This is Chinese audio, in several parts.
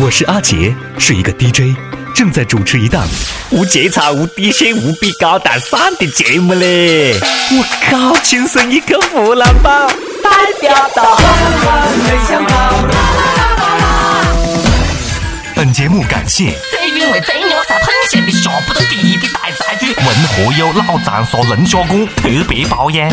我是阿杰，是一个 DJ，正在主持一档无节操、无底线、无比高大上的节目嘞！我靠，亲生一个湖南宝，代表到没想到。本节目感谢最原味、最牛杂、喷咸的下不得地的大菜具，文和友老张说龙虾馆特别包养。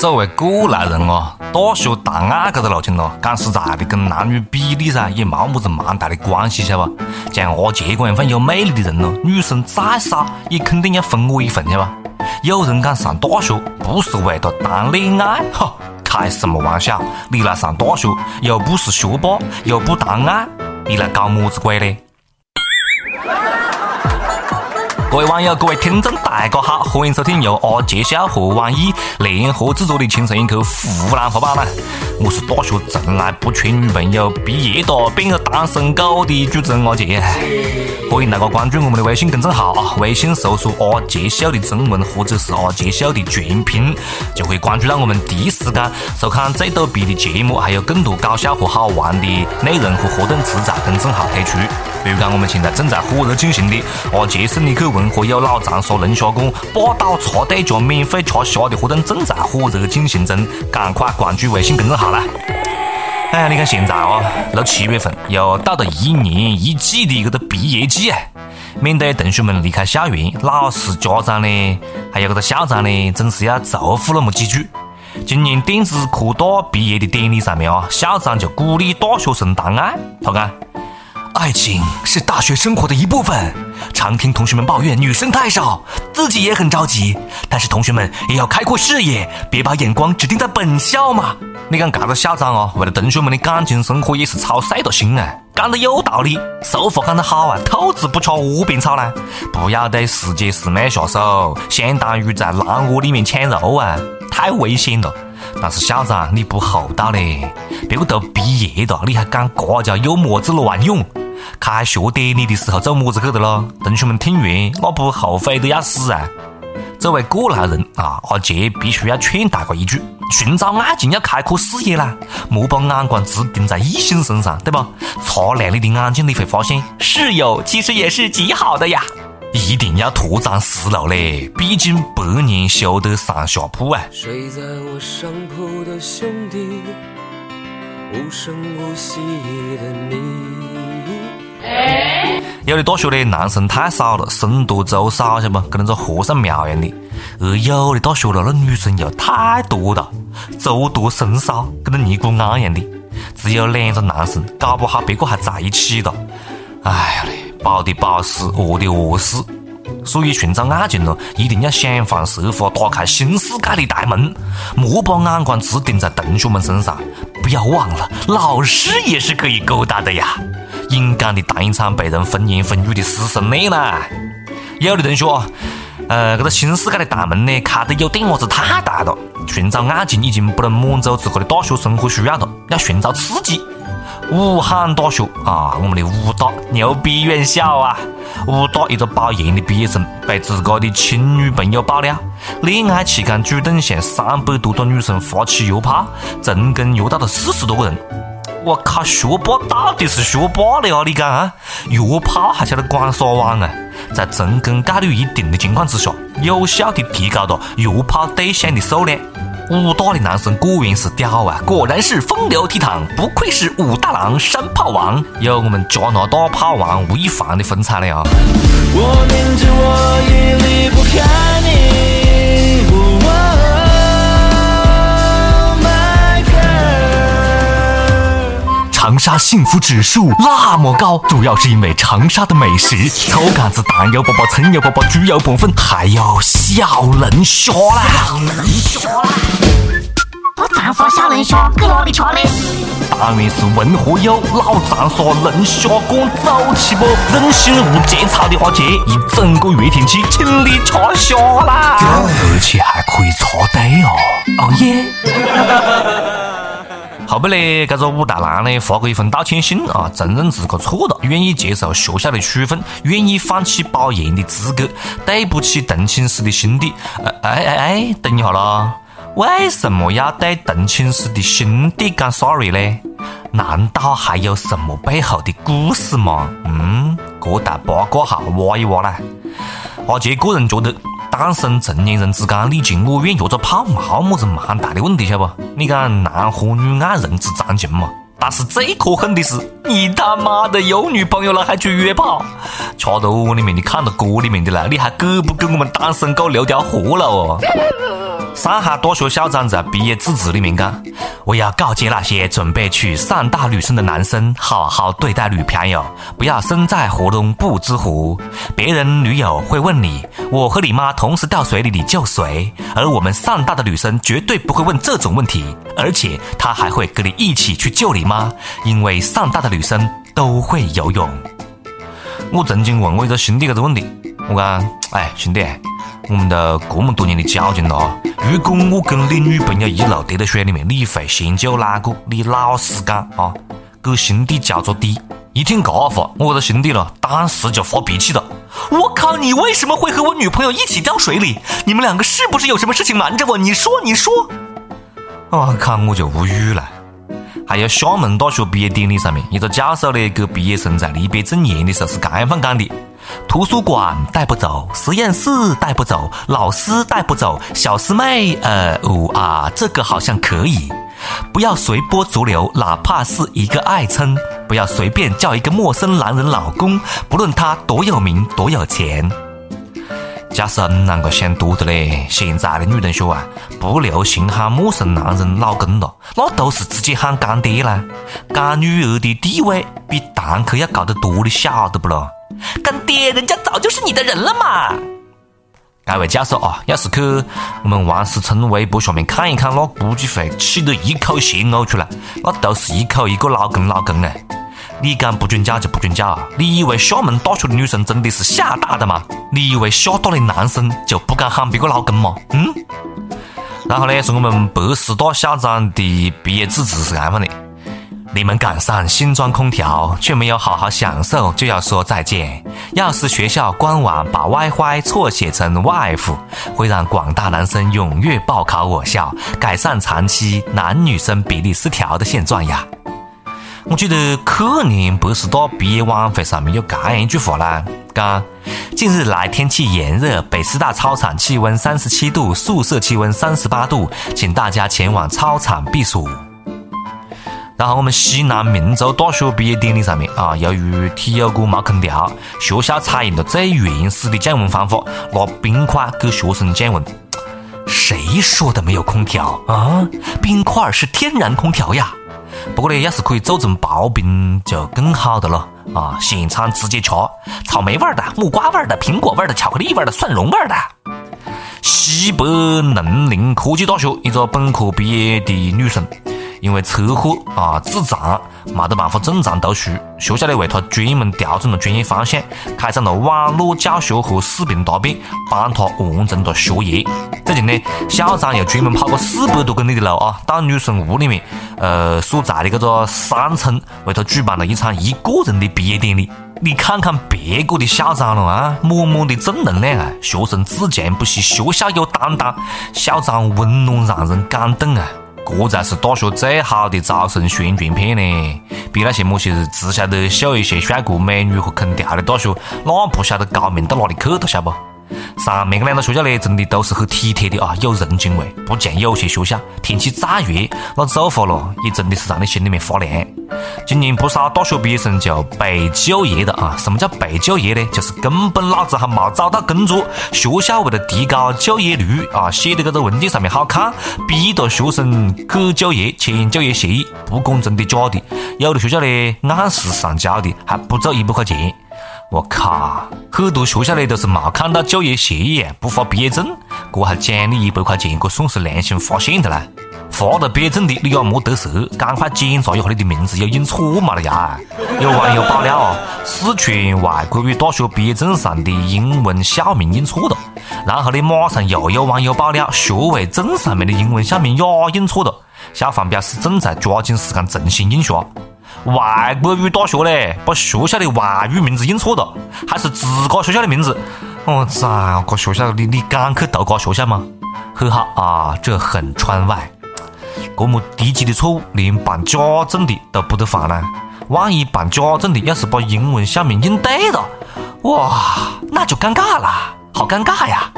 作为过来人哦，大学谈恋爱这个路径咯，讲实在的，跟男女比例噻也冇么子蛮大的关系，晓得不？像阿杰这样份有魅力的人咯，女生再少也肯定要分我一份，晓得吧？有人讲上大学不是为了谈恋爱，哈，开什么玩笑？你来上大学又不是学霸，又不谈爱，你来搞么子鬼嘞？各位网友，各位听众，大家好，欢迎收听由阿杰笑和网易联合制作的《轻松一刻湖南话版》啦！我是大学从来不缺女朋友，毕业了变个单身狗的主持人阿杰。欢迎大家关注我们的微信公众号，微信搜索“阿杰笑”的中文或者是“阿杰笑”的全拼，就可以关注到我们第一时间收看最逗逼的节目，还有更多搞笑和好玩的内容和活动词在公众号推出。比如讲，我们现在正在火热进行的阿杰送你去文和友老长沙龙虾馆霸道茶对加免费吃虾的活动正在火热进行中，赶快关注微信公众号啦！哎，你看现在哦，六七月份又到了一年一季的这个毕业季啊，面对同学们离开校园，老师、家长呢，还有这个校长呢，总是要嘱咐那么几句。今年电子科大毕业的典礼上面啊，校长就鼓励大学生谈爱，他讲。爱情是大学生活的一部分，常听同学们抱怨女生太少，自己也很着急。但是同学们也要开阔视野，别把眼光只盯在本校嘛。你看，这个校长哦，为了同学们的感情生活也是操碎了心啊，讲得有道理，俗话讲得好啊，兔子不吃窝边草呢。不要对师姐师妹下手，相当于在狼窝里面抢肉啊，太危险了。但是校长你不厚道嘞，别个都毕业了，你还讲这叫有么子乱用？开学典礼的时候做么子去的咯？同学们听完，那不后悔的要死啊！作为过来人啊，阿杰必须要劝大家一句：寻找爱情要开阔视野啦，莫把眼光只盯在异性身上，对吧？擦亮你的眼睛，你会发现室友其实也是极好的呀！一定要拓展思路嘞，毕竟百年修得上下铺啊！睡在我上铺的兄弟，无声无息的你。有的大学的男生太少了，僧多粥少，晓得不？跟那个和尚庙一样的。而有的大学了，那女生又太多了，粥多僧少，跟那尼姑庵一样的。只有两个男生，搞不好别个还在一起了。哎呀嘞，饱的饱死，饿的饿死。所以寻找爱情咯，一定要想方设法打开新世界的大门，莫把眼光只盯在同学们身上。不要忘了，老师也是可以勾搭的呀。勇敢的谈一场被人风言风语的师生恋啦！有的同学啊，呃，这个新世界的大门呢，开得有点么子太大了。寻找爱情已经不能满足自个的大学生活需要了，要寻找刺激。武汉大学啊，我们的武大牛逼院校啊！武大一个保研的毕业生被自个的亲女朋友爆料，恋爱期间主动向三百多个女生发起约炮，成功约到了四十多个人。我靠，学霸到底是学霸了呀！你讲啊，约炮还晓得光撒网啊？在成功概率一定的情况之下，有效的提高了约炮对象的数量。武大的男生果然是屌啊，果然是风流倜傥，不愧是武大郎山炮王，有我们加拿大炮王吴亦凡的风采了呀！我明知我已离不开你。长沙幸福指数那么高，主要是因为长沙的美食：臭干子、蛋油粑粑、葱油粑粑、猪油拌粉，还有小龙虾啦！小龙虾啦！我长沙小龙虾搁哪里吃呢？当然是文和友老长沙龙虾馆走起不？任性无节操的阿杰，一整个月天气请你吃虾啦！而且还可以插队哦！哦耶！后背呢，这个武大郎呢发过一封道歉信啊，承认自个错了，愿意接受学校的处分，愿意放弃保研的资格，对不起同寝室的兄弟。哎哎哎，等一下啦，为什么要对同寝室的兄弟讲 sorry 呢？难道还有什么背后的故事吗？嗯，各大八卦哈挖一挖啦。阿杰个人觉得，单身成年人之间你情我愿，约着泡没么子蛮大的问题，晓得不？你讲男欢女爱人之常情嘛。但是最可恨的是，你他妈的有女朋友了还去约炮，吃到窝里面的看到锅里面的了，你还给不给我们单身狗留条活路哦？上海大学校长在毕业致辞里面讲：“我要告诫那些准备去上大女生的男生，好好对待女朋友，不要身在河东不知湖。别人女友会问你，我和你妈同时掉水里，你救谁？而我们上大的女生绝对不会问这种问题，而且她还会跟你一起去救你妈，因为上大的女生都会游泳。”我曾经问过一个兄弟这个问题，我讲：“哎，兄弟。”我们都这么多年的交情了！如果我跟你女朋友一路跌到水里面，你会先救哪个？你老实讲啊！给兄弟交着底。一听这话，我的兄弟了，当时就发脾气了。我靠！你为什么会和我女朋友一起掉水里？你们两个是不是有什么事情瞒着我？你说，你说！我靠！我就无语了。还有厦门大学毕业典礼上面，一个教授呢，给毕业生在离别赠言的时候是这样讲的。图书馆带不走，实验室带不走，老师带不走，小师妹，呃，哦啊，这个好像可以。不要随波逐流，哪怕是一个爱称，不要随便叫一个陌生男人老公，不论他多有名多有钱。假使你啷个想多的嘞？现在的女同学啊，不流行喊陌生男人老公了，那都是直接喊干爹啦。干女儿的地位比堂客要高得多，你晓得不咯？干爹，人家早就是你的人了嘛！各位教授啊，要是去我们王思聪微博下面看一看，那估计会气得一口血呕出来。那都是一口一个老公老公哎！你讲不准嫁就不准嫁啊！你以为厦门大学的女生真的是厦大的吗？你以为厦大的男生就不敢喊别个老公吗？嗯？然后呢，是我们北师大校长的毕业致辞是这样的。你们赶上新装空调，却没有好好享受，就要说再见。要是学校官网把 WiFi 错写成 wife，会让广大男生踊跃报考我校，改善长期男女生比例失调的现状呀。我记得去年北师大毕业晚会上面有这样一句话啦，讲近日来天气炎热，北师大操场气温三十七度，宿舍气温三十八度，请大家前往操场避暑。然后我们西南民族大学毕业典礼上面啊，由于体育馆没空调，学校采用了最原始的降温方法，拿冰块给学生降温。谁说的没有空调啊？冰块是天然空调呀。不过呢，要是可以做成刨冰就更好的了啊！现场直接吃，草莓味儿的、木瓜味儿的、苹果味儿的、巧克力味儿的、蒜蓉味儿的。西北农林科技大学一个本科毕业的女生。因为车祸啊，自残，没得办法正常读书。学校呢为他专门调整了专业方向，开展了网络教学和视频答辩，帮他完成了学业。最近呢，校长又专门跑个四百多公里的路啊，到女生屋里面，呃，所在的这个山村，为他举办了一场一个人的毕业典礼。你看看别个的校长了啊，满满的正能量啊，学生自强不息，学校有担当，校长温暖让人感动啊。这才是大学最好的招生宣传片呢！比那些某些只晓得秀一些帅哥美女和空调的大学，那不晓得高明到哪里去，了晓得不？上面两个学校呢，真的都是很体贴的啊，有人情味，不像有些学校，天气再热，那走法了也真的是让你心里面发凉。今年不少大学毕业生就被就业了啊！什么叫被就业呢？就是根本老子还没找到工作，学校为了提高就业率啊，写的这个文件上面好看，逼着学生去就业签就业协议，不管真的假的。有的学校呢，按时上交的，还不走一百块钱。我靠，很多学校呢都是没看到就业协议，不发毕业证，这还奖励一百块钱，这算是良心发现的啦。发了毕业证的你也莫得瑟，赶快检查一下你的名字有印错嘛了呀！有网友爆料啊，四川外国语大学毕业证上的英文校名印错了，然后呢，马上又有网友爆料，学位证上面的英文校名也印错了。校方表示正在抓紧时间重新印刷。外国语大学嘞，把学校的外语名字印错了，还是自个学校的名字。我操，这学校你你敢去读个学校吗？很好啊，这很川外。这么低级的错误，连办假证的都不得犯呢？万一办假证的要是把英文校名印对了，哇，那就尴尬了，好尴尬呀！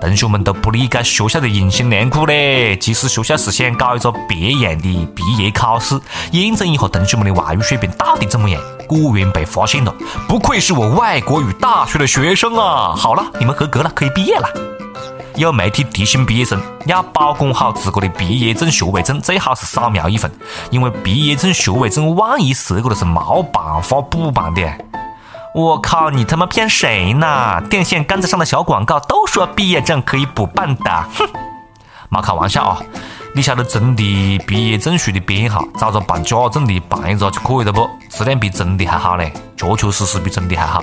同学们都不理解学校的用心良苦嘞。其实学校是想搞一个别样的毕业考试，验证一下同学们的外语水平到底怎么样。果然被发现了，不愧是我外国语大学的学生啊！好了，你们合格了，可以毕业了。有媒体提醒毕业生要保管好自个的毕业证、学位证，最好是扫描一份，因为毕业证、学位证万一失个了是没办法补办的。我靠！你他妈骗谁呢？电线杆子上的小广告都说毕业证可以补办的，哼！没开玩笑啊！你晓得真的毕业证书的编号，找个办假证的办一个就可以了不？质量比真的还好嘞，确确实实比真的还好。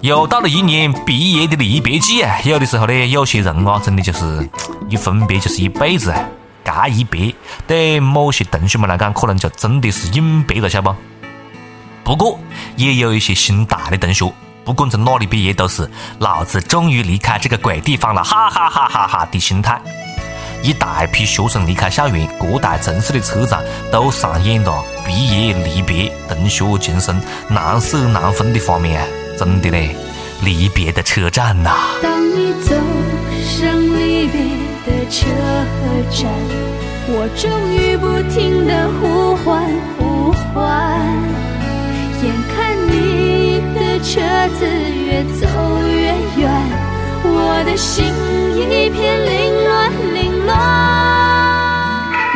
又到了一年毕业的离别季！有的时候呢，有些人啊，真的就是一分别就是一辈子啊！这一别对某些同学们来讲，可能就真的是永别了，晓不？不过，也有一些心大的同学，不管从哪里毕业，都是老子终于离开这个鬼地方了，哈哈哈哈哈的心态。一大批学生离开校园，各大城市的车站都上演了毕业离别、同学情深、难舍难分的画面啊！真的嘞，离别的车站呐。当你走上离别的车站，我终于不停的呼唤呼唤。眼看你的车子越走越远，我的心一片凌乱凌乱。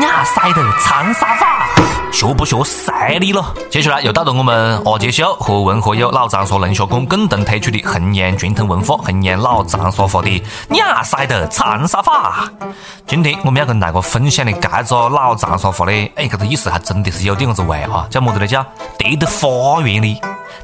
呀，塞的长沙话，学不学塞你了？接下来又到了我们阿杰秀和文和友老长沙龙虾馆共同推出的弘扬传统文化、弘扬老长沙话的呀塞的长沙话。今天我们要跟大家分享的这个老长沙话呢，哎，这个意思还真的是有点子味啊，叫么子呢？叫跌到花园里，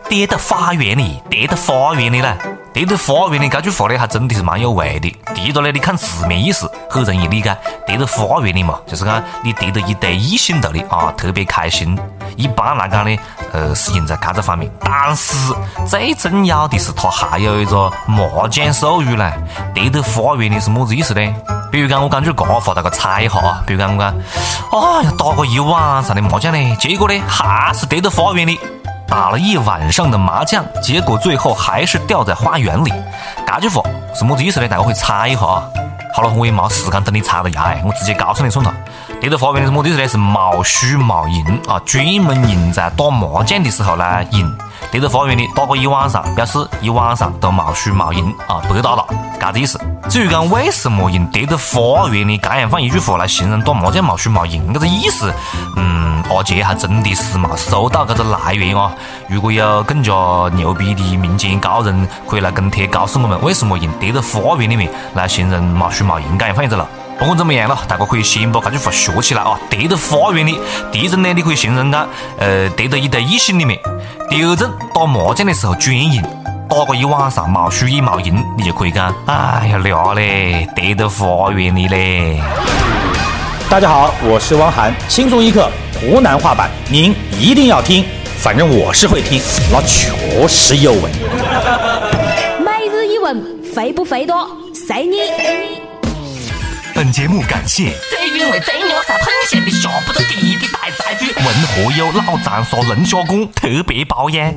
跌到花园里，跌到花园里了。叠得花园里这句话呢，还真的是蛮有味的。第一个呢，你看字面意思，很容易理解。叠得花园里嘛，就是讲你叠到一堆异性头里啊，特别开心。一般来讲呢，呃，是用在这个方面。但是最重要的是，它还有一个麻将术语呢。叠得花园里是么子意思呢？比如讲，我讲句这话，大家猜一下啊。比如讲，我讲，哎呀，打个一晚上的麻将呢，结果呢，还是叠到花园里。打了一晚上的麻将，结果最后还是掉在花园里。这句话是么子意思呢？大家可以猜一下啊。好了，我也没时间等你猜了呀，我直接告诉你算了。这个花园里是么子意思呢？是毛输毛赢啊，专门用在打麻将的时候来用。跌到花园里打个一晚上，表示一晚上都冇输冇赢啊，白打了，这个意思。至于讲为什么用跌到花园里这样放一句话来形容打麻将冇输冇赢这个意思，嗯，阿杰还真的是冇搜到这个来源啊。如果有更加牛逼的民间高人，可以来跟帖告诉我们，为什么用跌到花园里面来形容冇输冇赢这样放一个了。不管怎么样了，大家可以先把这句话学起来啊！得到花园里，第一种呢，你可以形容讲，呃，跌到一堆异性里面；第二种，打麻将的时候专用，打个一晚上冇输也冇赢，你就可以讲，哎呀，聊嘞，跌到花园里嘞。大家好，我是汪涵，轻松一刻湖南话版，您一定要听，反正我是会听，那确实有味。每日一问，肥不肥多？随你。本节目感谢最原味、最牛杂、喷咸的下不得地的大菜具，文和友老长沙龙虾馆特别包养。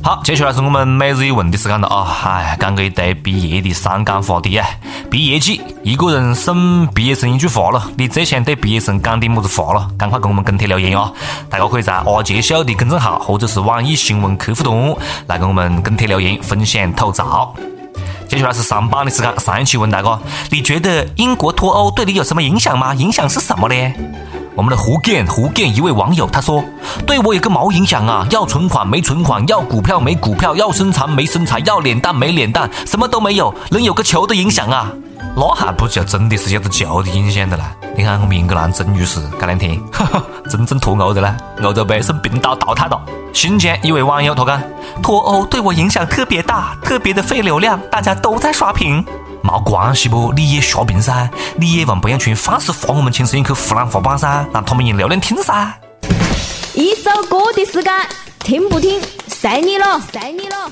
好，接下来是我们每日一问的时间了啊！哎，讲个一堆毕业的伤感话题啊！毕业季，一个人送毕业生一句话了，你最想对毕业生讲点么子话了？赶快跟我们跟帖留言啊！大家可以在阿杰秀的公众号或者是网易新闻客户端来跟我们跟帖留言，分享吐槽。接下来是上榜的时间。上一期问大哥，你觉得英国脱欧对你有什么影响吗？影响是什么呢？我们的胡建胡建一位网友他说，对我有个毛影响啊！要存款没存款，要股票没股票，要身材没身材，要脸蛋没脸蛋，什么都没有，能有个球的影响啊？那还不就真的是有个球的影响的啦？你看我们英格兰曾女士这两天，哈哈，真正脱欧的啦，欧洲杯送冰岛淘汰了。新疆一位网友他讲，脱欧对我影响特别大，特别的费流量，大家都在刷屏。没关系不，你也刷屏噻，你也往朋友圈放时发我们寝室一刻湖南话版噻，让他们用流量听噻。一首歌的时间，听不听，随你了，随你了。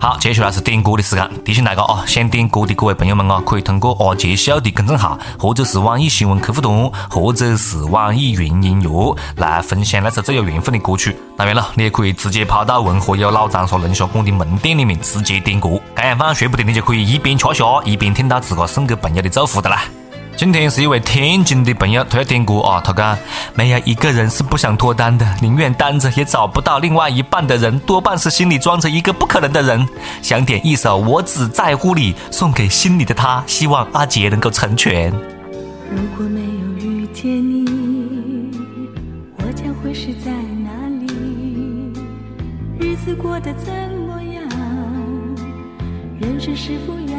好，接下来是点歌的时间。提醒大家啊，想点歌的各位朋友们啊，可以通过阿杰秀的公众号，或者是网易新闻客户端，或者是网易云音乐来分享那首最有缘分的歌曲。当然了，你也可以直接跑到文和友老长沙龙虾馆的门店里面直接点歌。这样放，说不定你就可以一边吃虾，一边听到自个送给朋友的祝福的啦。今天是一位天津的朋友，他要点歌啊！他讲没有一个人是不想脱单的，宁愿单着也找不到另外一半的人，多半是心里装着一个不可能的人。想点一首《我只在乎你》，送给心里的他，希望阿杰能够成全。如果没有遇见你，我将会是在哪里？日子过得怎么样？人生是否要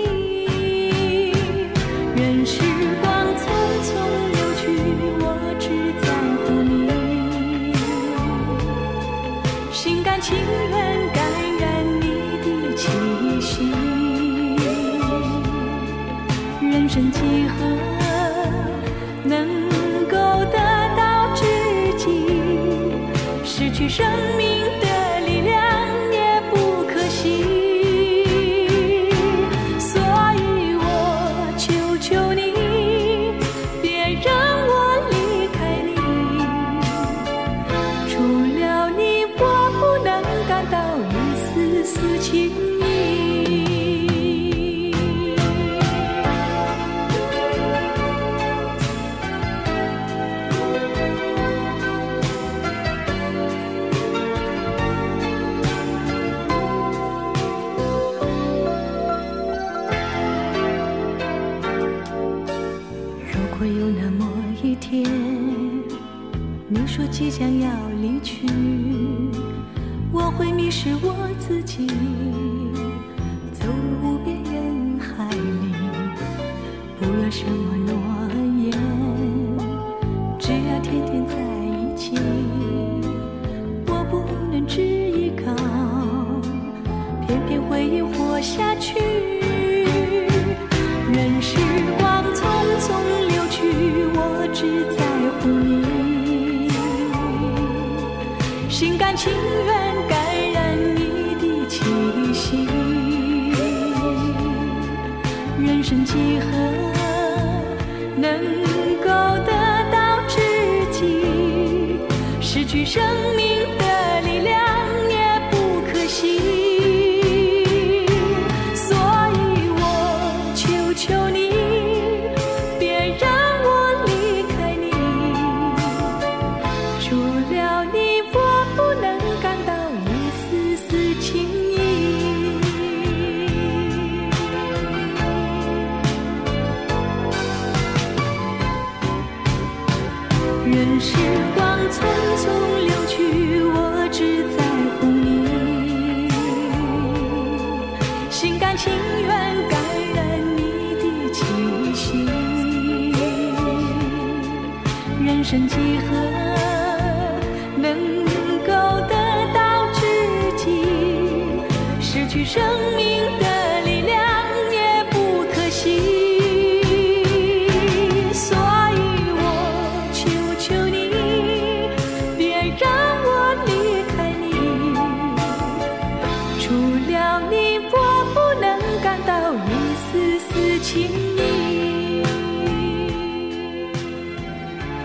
去生命。即将要离去，我会迷失我自己，走入无边人海里，不要什么诺言，只要天天在一起。我不能只依靠，偏偏回忆活下去。任时光匆匆流去，我只在情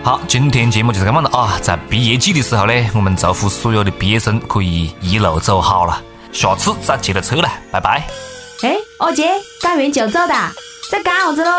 好，今天节目就是这么的啊！在毕业季的时候呢，我们祝福所有的毕业生可以一路走好了，下次再接着扯了，拜拜。哎，二姐，干完就走的，在干啥子喽？